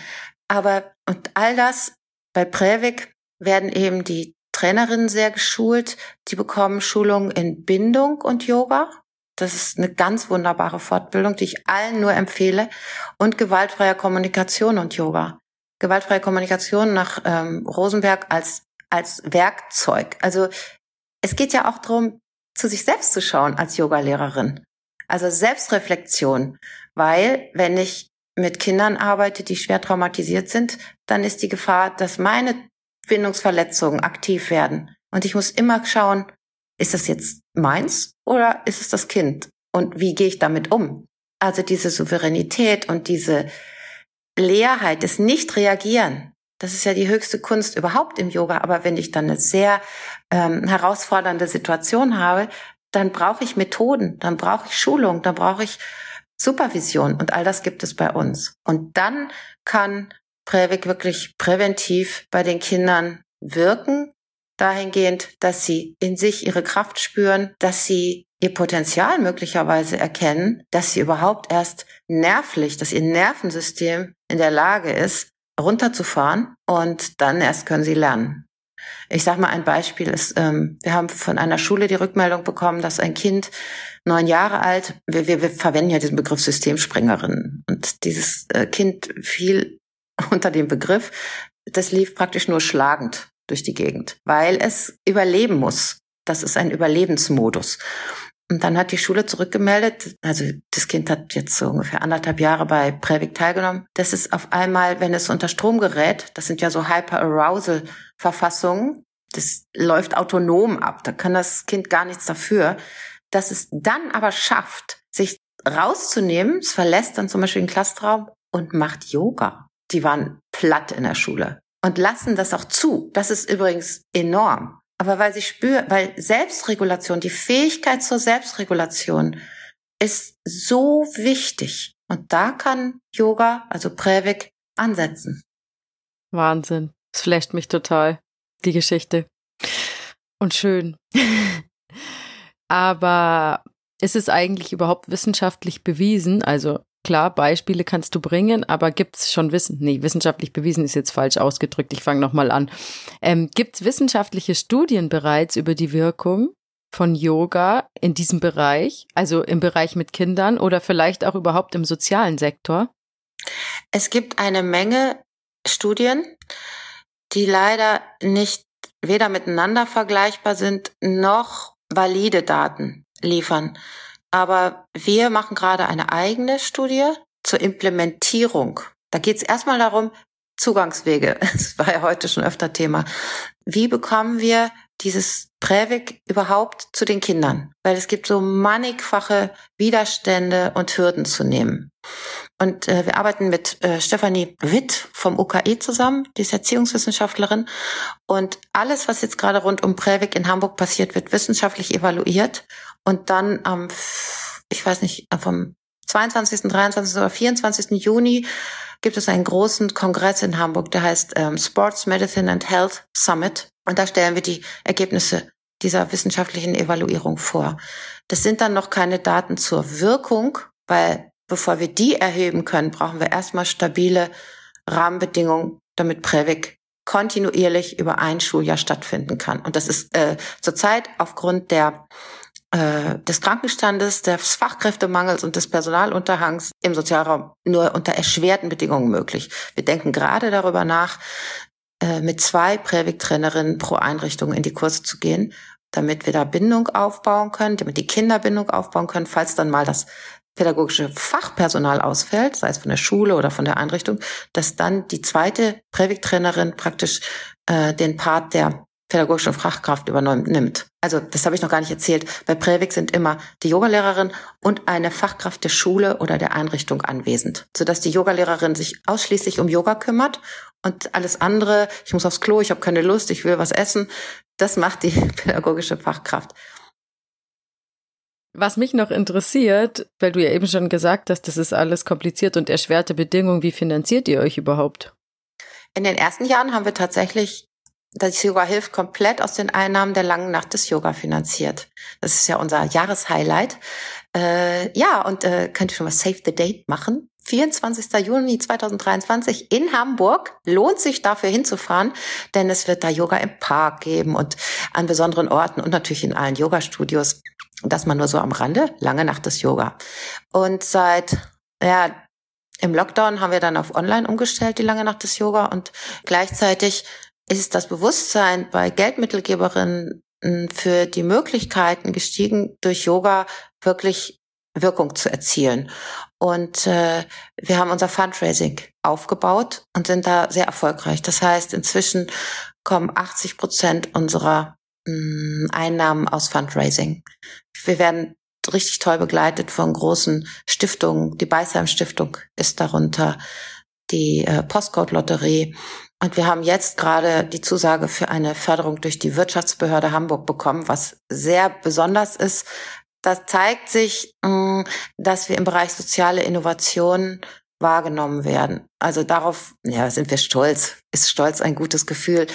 Aber und all das bei Prävik werden eben die Trainerinnen sehr geschult. Die bekommen Schulungen in Bindung und Yoga. Das ist eine ganz wunderbare Fortbildung, die ich allen nur empfehle. Und gewaltfreie Kommunikation und Yoga. Gewaltfreie Kommunikation nach ähm, Rosenberg als, als Werkzeug. Also es geht ja auch darum, zu sich selbst zu schauen als Yogalehrerin. Also Selbstreflexion. Weil wenn ich mit Kindern arbeite, die schwer traumatisiert sind, dann ist die Gefahr, dass meine Bindungsverletzungen aktiv werden. Und ich muss immer schauen, ist das jetzt meins oder ist es das Kind? Und wie gehe ich damit um? Also diese Souveränität und diese Leerheit, das Nicht-Reagieren, das ist ja die höchste Kunst überhaupt im Yoga. Aber wenn ich dann eine sehr ähm, herausfordernde Situation habe, dann brauche ich Methoden, dann brauche ich Schulung, dann brauche ich Supervision und all das gibt es bei uns. Und dann kann Prävik wirklich präventiv bei den Kindern wirken, dahingehend, dass sie in sich ihre Kraft spüren, dass sie ihr Potenzial möglicherweise erkennen, dass sie überhaupt erst nervlich, dass ihr Nervensystem in der Lage ist, runterzufahren und dann erst können sie lernen. Ich sage mal ein Beispiel ist, ähm, wir haben von einer Schule die Rückmeldung bekommen, dass ein Kind neun Jahre alt, wir, wir, wir verwenden ja diesen Begriff Systemspringerin und dieses äh, Kind fiel unter dem Begriff, das lief praktisch nur schlagend durch die Gegend, weil es überleben muss. Das ist ein Überlebensmodus. Und dann hat die Schule zurückgemeldet, also das Kind hat jetzt so ungefähr anderthalb Jahre bei Prävik teilgenommen, dass es auf einmal, wenn es unter Strom gerät, das sind ja so Hyper-Arousal-Verfassungen, das läuft autonom ab, da kann das Kind gar nichts dafür, dass es dann aber schafft, sich rauszunehmen, es verlässt dann zum Beispiel den Klassenraum und macht Yoga. Die waren platt in der Schule und lassen das auch zu. Das ist übrigens enorm aber weil sie spürt, weil Selbstregulation, die Fähigkeit zur Selbstregulation ist so wichtig. Und da kann Yoga, also Prävik, ansetzen. Wahnsinn. Es flasht mich total, die Geschichte. Und schön. Aber ist es eigentlich überhaupt wissenschaftlich bewiesen? Also Klar, Beispiele kannst du bringen, aber gibt's schon Wissen? Nee, wissenschaftlich bewiesen ist jetzt falsch ausgedrückt. Ich fange nochmal an. Ähm, gibt's wissenschaftliche Studien bereits über die Wirkung von Yoga in diesem Bereich, also im Bereich mit Kindern oder vielleicht auch überhaupt im sozialen Sektor? Es gibt eine Menge Studien, die leider nicht weder miteinander vergleichbar sind noch valide Daten liefern. Aber wir machen gerade eine eigene Studie zur Implementierung. Da geht es erstmal darum, Zugangswege. Das war ja heute schon öfter Thema. Wie bekommen wir dieses Prävik überhaupt zu den Kindern? Weil es gibt so mannigfache Widerstände und Hürden zu nehmen. Und äh, wir arbeiten mit äh, Stefanie Witt vom UKE zusammen, die ist Erziehungswissenschaftlerin. Und alles, was jetzt gerade rund um Prävik in Hamburg passiert, wird wissenschaftlich evaluiert. Und dann am, ich weiß nicht, vom 22., 23. oder 24. Juni gibt es einen großen Kongress in Hamburg, der heißt ähm, Sports Medicine and Health Summit. Und da stellen wir die Ergebnisse dieser wissenschaftlichen Evaluierung vor. Das sind dann noch keine Daten zur Wirkung, weil bevor wir die erheben können, brauchen wir erstmal stabile Rahmenbedingungen, damit Prävik kontinuierlich über ein Schuljahr stattfinden kann. Und das ist äh, zurzeit aufgrund der äh, des Krankenstandes, des Fachkräftemangels und des Personalunterhangs im Sozialraum nur unter erschwerten Bedingungen möglich. Wir denken gerade darüber nach, äh, mit zwei Prävik-Trainerinnen pro Einrichtung in die Kurse zu gehen, damit wir da Bindung aufbauen können, damit die Kinder Bindung aufbauen können, falls dann mal das pädagogische Fachpersonal ausfällt, sei es von der Schule oder von der Einrichtung, dass dann die zweite Prävik-Trainerin praktisch äh, den Part der pädagogischen Fachkraft übernimmt. Also das habe ich noch gar nicht erzählt. Bei Prävik sind immer die Yogalehrerin und eine Fachkraft der Schule oder der Einrichtung anwesend, sodass die Yogalehrerin sich ausschließlich um Yoga kümmert und alles andere, ich muss aufs Klo, ich habe keine Lust, ich will was essen, das macht die pädagogische Fachkraft. Was mich noch interessiert, weil du ja eben schon gesagt hast, das ist alles kompliziert und erschwerte Bedingungen, wie finanziert ihr euch überhaupt? In den ersten Jahren haben wir tatsächlich das Yoga hilft komplett aus den Einnahmen der langen Nacht des Yoga finanziert. Das ist ja unser Jahreshighlight. Äh, ja, und äh, könnt ihr schon mal Save the Date machen. 24. Juni 2023 in Hamburg. Lohnt sich dafür hinzufahren, denn es wird da Yoga im Park geben und an besonderen Orten und natürlich in allen Yoga-Studios. Das mal nur so am Rande, lange Nacht des Yoga. Und seit, ja, im Lockdown haben wir dann auf Online umgestellt, die lange Nacht des Yoga und gleichzeitig ist das Bewusstsein bei Geldmittelgeberinnen für die Möglichkeiten gestiegen, durch Yoga wirklich Wirkung zu erzielen. Und äh, wir haben unser Fundraising aufgebaut und sind da sehr erfolgreich. Das heißt, inzwischen kommen 80 Prozent unserer mh, Einnahmen aus Fundraising. Wir werden richtig toll begleitet von großen Stiftungen. Die Beisheim Stiftung ist darunter, die äh, Postcode Lotterie, Und wir haben jetzt gerade die Zusage für eine Förderung durch die Wirtschaftsbehörde Hamburg bekommen, was sehr besonders ist. Das zeigt sich, mm, dass wir im Bereich soziale Innovation wahrgenommen werden. Also darauf, ja, sind wir stolz. Ist stolz ein gutes Gefühl?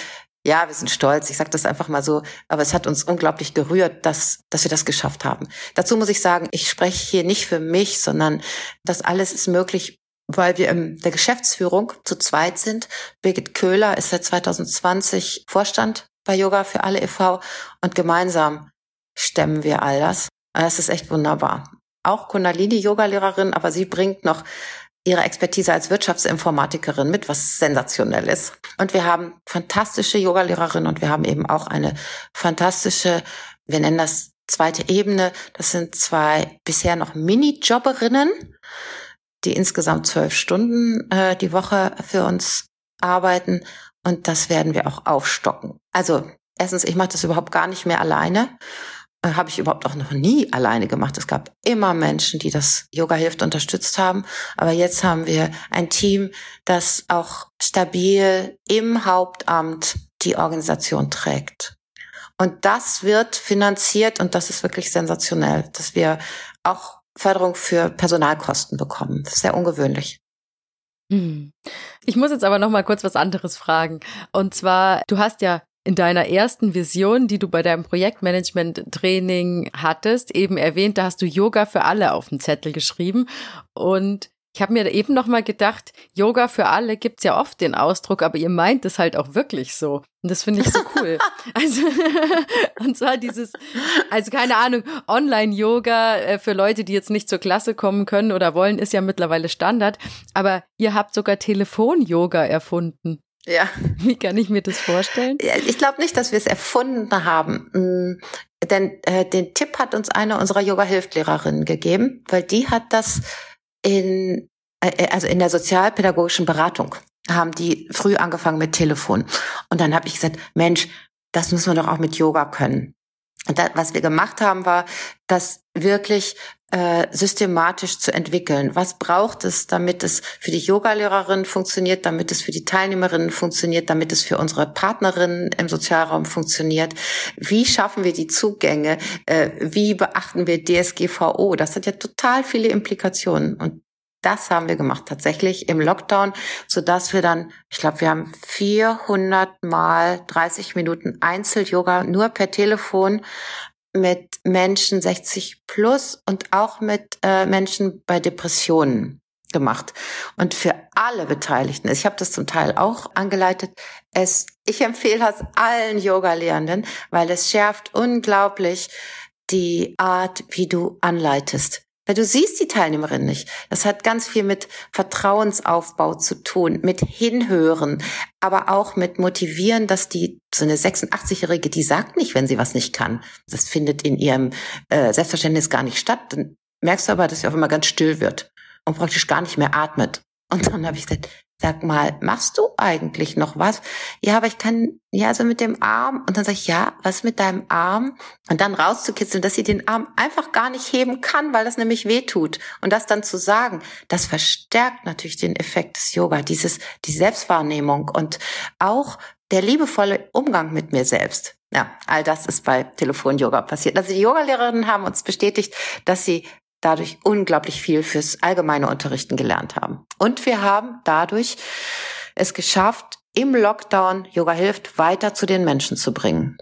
Ja, wir sind stolz. Ich sage das einfach mal so. Aber es hat uns unglaublich gerührt, dass, dass wir das geschafft haben. Dazu muss ich sagen, ich spreche hier nicht für mich, sondern das alles ist möglich, weil wir in der Geschäftsführung zu zweit sind. Birgit Köhler ist seit 2020 Vorstand bei Yoga für alle e.V. und gemeinsam stemmen wir all das. Das ist echt wunderbar. Auch Kundalini Yoga-Lehrerin, aber sie bringt noch ihre Expertise als Wirtschaftsinformatikerin mit, was sensationell ist. Und wir haben fantastische Yogalehrerinnen und wir haben eben auch eine fantastische, wir nennen das zweite Ebene. Das sind zwei bisher noch Mini-Jobberinnen, die insgesamt zwölf Stunden äh, die Woche für uns arbeiten. Und das werden wir auch aufstocken. Also erstens, ich mache das überhaupt gar nicht mehr alleine. Äh, habe ich überhaupt auch noch nie alleine gemacht. Es gab immer Menschen, die das Yoga hilft unterstützt haben. Aber jetzt haben wir ein Team, das auch stabil im Hauptamt die Organisation trägt. Und das wird finanziert und das ist wirklich sensationell, dass wir auch Förderung für Personalkosten bekommen. Sehr ungewöhnlich. Hm. Ich muss jetzt aber noch mal kurz was anderes fragen. Und zwar, du hast ja in deiner ersten Vision, die du bei deinem Projektmanagement-Training hattest, eben erwähnt, da hast du Yoga für alle auf den Zettel geschrieben. Und ich habe mir eben noch mal gedacht, Yoga für alle gibt's ja oft den Ausdruck, aber ihr meint es halt auch wirklich so. Und das finde ich so cool. also, und zwar dieses, also keine Ahnung, Online-Yoga äh, für Leute, die jetzt nicht zur Klasse kommen können oder wollen, ist ja mittlerweile Standard. Aber ihr habt sogar Telefon-Yoga erfunden. Ja. Wie kann ich mir das vorstellen? Ich glaube nicht, dass wir es erfunden haben. Mm, denn äh, den Tipp hat uns eine unserer Yoga-Hilftlehrerinnen gegeben, weil die hat das in, äh, äh, also in der sozialpädagogischen Beratung haben die früh angefangen mit Telefon. Und dann habe ich gesagt, Mensch, das müssen wir doch auch mit Yoga können. Und das, was wir gemacht haben, war, das wirklich äh, systematisch zu entwickeln. Was braucht es, damit es für die Yogalehrerin funktioniert, damit es für die Teilnehmerinnen funktioniert, damit es für unsere Partnerinnen im Sozialraum funktioniert? Wie schaffen wir die Zugänge? Äh, wie beachten wir DSGVO? Das hat ja total viele Implikationen. Und das haben wir gemacht, tatsächlich im Lockdown, so dass wir dann, ich glaube, wir haben 400 mal 30 Minuten Einzel-Yoga nur per Telefon mit Menschen 60 plus und auch mit äh, Menschen bei Depressionen gemacht. Und für alle Beteiligten, ich habe das zum Teil auch angeleitet, es, ich empfehle das allen Yoga-Lehrenden, weil es schärft unglaublich die Art, wie du anleitest. Weil du siehst die Teilnehmerin nicht. Das hat ganz viel mit Vertrauensaufbau zu tun, mit Hinhören, aber auch mit Motivieren, dass die, so eine 86-Jährige, die sagt nicht, wenn sie was nicht kann. Das findet in ihrem äh, Selbstverständnis gar nicht statt. Dann merkst du aber, dass sie auf einmal ganz still wird und praktisch gar nicht mehr atmet. Und dann habe ich gesagt, Sag mal, machst du eigentlich noch was? Ja, aber ich kann, ja, so mit dem Arm. Und dann sag ich, ja, was mit deinem Arm? Und dann rauszukitzeln, dass sie den Arm einfach gar nicht heben kann, weil das nämlich weh tut. Und das dann zu sagen, das verstärkt natürlich den Effekt des Yoga, dieses, die Selbstwahrnehmung und auch der liebevolle Umgang mit mir selbst. Ja, all das ist bei Telefon-Yoga passiert. Also die Yogalehrerinnen haben uns bestätigt, dass sie dadurch unglaublich viel fürs allgemeine Unterrichten gelernt haben. Und wir haben dadurch es geschafft, im Lockdown Yoga hilft weiter zu den Menschen zu bringen.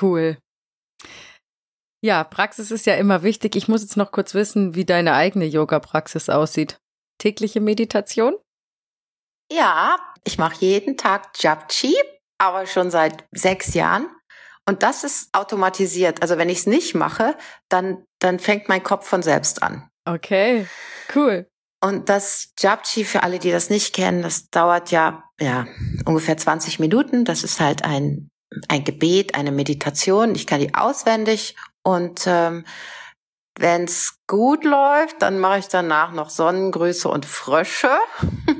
Cool. Ja, Praxis ist ja immer wichtig. Ich muss jetzt noch kurz wissen, wie deine eigene Yoga-Praxis aussieht. Tägliche Meditation? Ja, ich mache jeden Tag Japchi, aber schon seit sechs Jahren. Und das ist automatisiert. Also wenn ich es nicht mache, dann, dann fängt mein Kopf von selbst an. Okay, cool. Und das Japchi, für alle, die das nicht kennen, das dauert ja, ja ungefähr 20 Minuten. Das ist halt ein, ein Gebet, eine Meditation. Ich kann die auswendig und ähm, Wenn's gut läuft, dann mache ich danach noch Sonnengrüße und Frösche.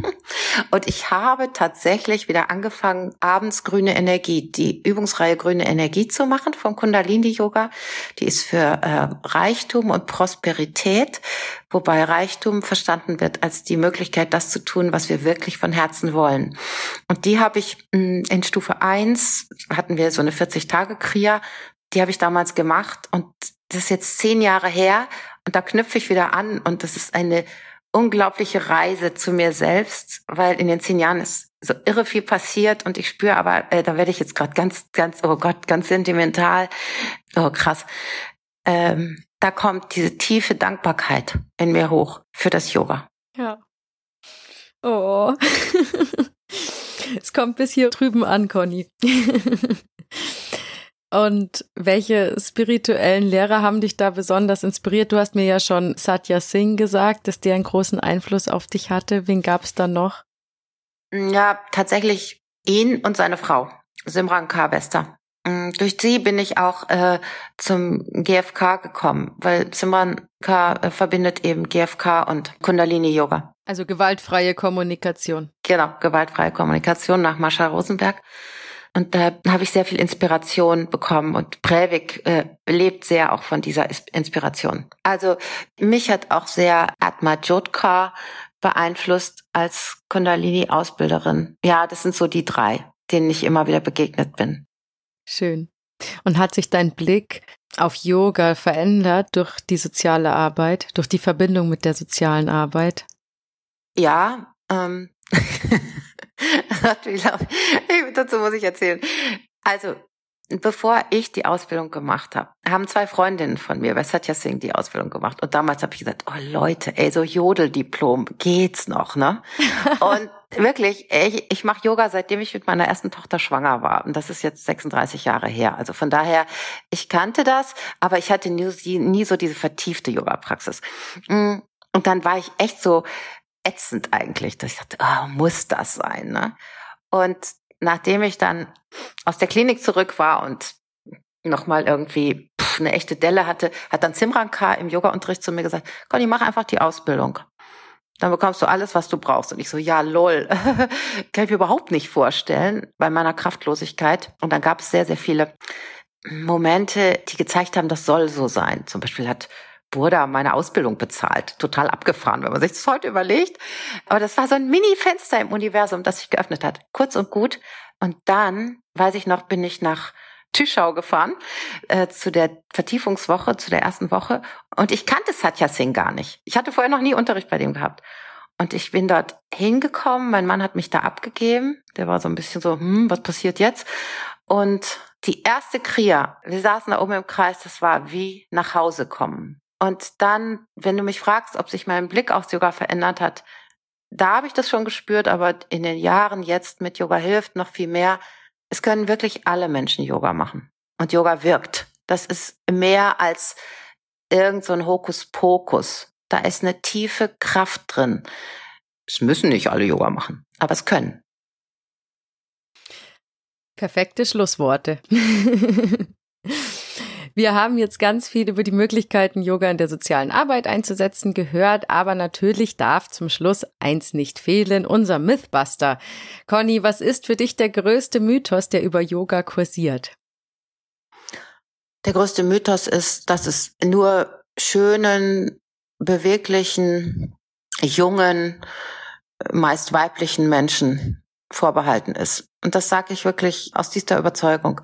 und ich habe tatsächlich wieder angefangen, abends grüne Energie, die Übungsreihe grüne Energie zu machen vom Kundalini Yoga. Die ist für äh, Reichtum und Prosperität, wobei Reichtum verstanden wird als die Möglichkeit, das zu tun, was wir wirklich von Herzen wollen. Und die habe ich mh, hm, in Stufe eins hatten wir so eine 40 Tage Kria, die habe ich damals gemacht und das ist jetzt zehn Jahre her und da knüpfe ich wieder an und das ist eine unglaubliche Reise zu mir selbst, weil in den zehn Jahren ist so irre viel passiert und ich spüre aber, äh, da werde ich jetzt gerade ganz, ganz, oh Gott, ganz sentimental. Oh krass. Ähm, da kommt diese tiefe Dankbarkeit in mir hoch für das Yoga. Ja. Oh. es kommt bis hier drüben an, Conny. Und welche spirituellen Lehrer haben dich da besonders inspiriert? Du hast mir ja schon Satya Singh gesagt, dass der einen großen Einfluss auf dich hatte. Wen gab es da noch? Ja, tatsächlich ihn und seine Frau, Simran K. Wester. Mm, durch sie bin ich auch äh, zum GFK gekommen, weil Simran K. Äh, verbindet eben GFK und Kundalini Yoga. Also gewaltfreie Kommunikation. Genau, gewaltfreie Kommunikation nach Mascha Rosenberg. Und da habe ich sehr viel Inspiration bekommen und Breivik äh, lebt sehr auch von dieser Inspiration. Also mich hat auch sehr Atma Jodka beeinflusst als Kundalini-Ausbilderin. Ja, das sind so die drei, denen ich immer wieder begegnet bin. Schön. Und hat sich dein Blick auf Yoga verändert durch die soziale Arbeit, durch die Verbindung mit der sozialen Arbeit? Ja, ähm, dazu muss ich erzählen. Also, bevor ich die Ausbildung gemacht habe, haben zwei Freundinnen von mir bei Satya Singh die Ausbildung gemacht. Und damals habe ich gesagt, oh Leute, ey, so Jodeldiplom, geht's noch, ne? Und wirklich, ich, ich mache Yoga, seitdem ich mit meiner ersten Tochter schwanger war. Und das ist jetzt 36 Jahre her. Also von daher, ich kannte das, aber ich hatte nie, nie so diese vertiefte Yoga-Praxis. Mm, und dann war ich echt so, ätzend eigentlich, dass ich dachte, oh, muss das sein, ne? Und nachdem ich dann aus der Klinik zurück war und nochmal irgendwie pff, eine echte Delle hatte, hat dann Simran K. im Yoga-Unterricht zu mir gesagt, Conny, mach einfach die Ausbildung. Dann bekommst du alles, was du brauchst. Und ich so, ja, lol, kann ich mir überhaupt nicht vorstellen bei meiner Kraftlosigkeit. Und dann gab es sehr, sehr viele Momente, die gezeigt haben, das soll so sein. Zum Beispiel hat Burda meine Ausbildung bezahlt. Total abgefahren, wenn man sich das heute überlegt. Aber das war so ein Mini-Fenster im Universum, das sich geöffnet hat. Kurz und gut. Und dann, weiß ich noch, bin ich nach Tüschau gefahren äh, zu der Vertiefungswoche, zu der ersten Woche. Und ich kannte Satya Singh gar nicht. Ich hatte vorher noch nie Unterricht bei dem gehabt. Und ich bin dort hingekommen. Mein Mann hat mich da abgegeben. Der war so ein bisschen so, hm, was passiert jetzt? Und die erste Kriya, wir saßen da oben im Kreis, das war wie nach Hause kommen. Und dann, wenn du mich fragst, ob sich mein Blick aufs Yoga verändert hat, da habe ich das schon gespürt, aber in den Jahren jetzt mit Yoga hilft noch viel mehr. Es können wirklich alle Menschen Yoga machen. Und Yoga wirkt. Das ist mehr als irgend so ein Hokuspokus. Da ist eine tiefe Kraft drin. Es müssen nicht alle Yoga machen, aber es können. Perfekte Schlussworte. Wir haben jetzt ganz viel über die Möglichkeiten, Yoga in der sozialen Arbeit einzusetzen gehört, aber natürlich darf zum Schluss eins nicht fehlen, unser Mythbuster. Conny, was ist für dich der größte Mythos, der über Yoga kursiert? Der größte Mythos ist, dass es nur schönen, beweglichen, jungen, meist weiblichen Menschen vorbehalten ist. Und das sage ich wirklich aus dieser Überzeugung.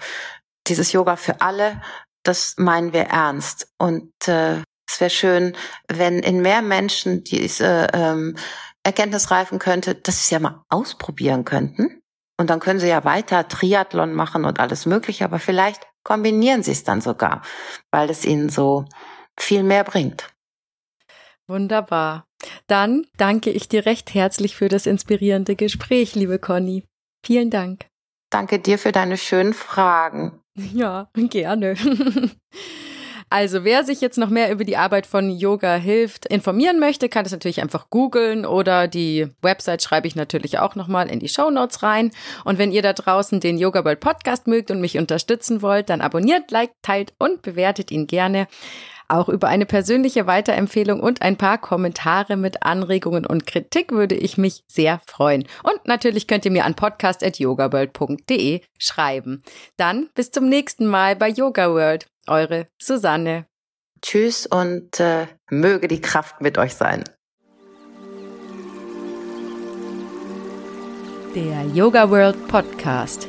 Dieses Yoga für alle, das meinen wir ernst. Und äh, es wäre schön, wenn in mehr Menschen diese ähm, Erkenntnis reifen könnte, dass sie es ja mal ausprobieren könnten. Und dann können sie ja weiter Triathlon machen und alles Mögliche, aber vielleicht kombinieren sie es dann sogar, weil es ihnen so viel mehr bringt. Wunderbar. Dann danke ich dir recht herzlich für das inspirierende Gespräch, liebe Conny. Vielen Dank. Danke dir für deine schönen Fragen. Ja, gerne. Also, wer sich jetzt noch mehr über die Arbeit von Yoga hilft, informieren möchte, kann das natürlich einfach googeln oder die Website schreibe ich natürlich auch nochmal in die Show Notes rein. Und wenn ihr da draußen den Yoga World Podcast mögt und mich unterstützen wollt, dann abonniert, liked, teilt und bewertet ihn gerne. Auch über eine persönliche Weiterempfehlung und ein paar Kommentare mit Anregungen und Kritik würde ich mich sehr freuen. Und natürlich könnt ihr mir an podcast.yogaworld.de schreiben. Dann bis zum nächsten Mal bei Yoga World. Eure Susanne. Tschüss und äh, möge die Kraft mit euch sein. Der Yoga World Podcast.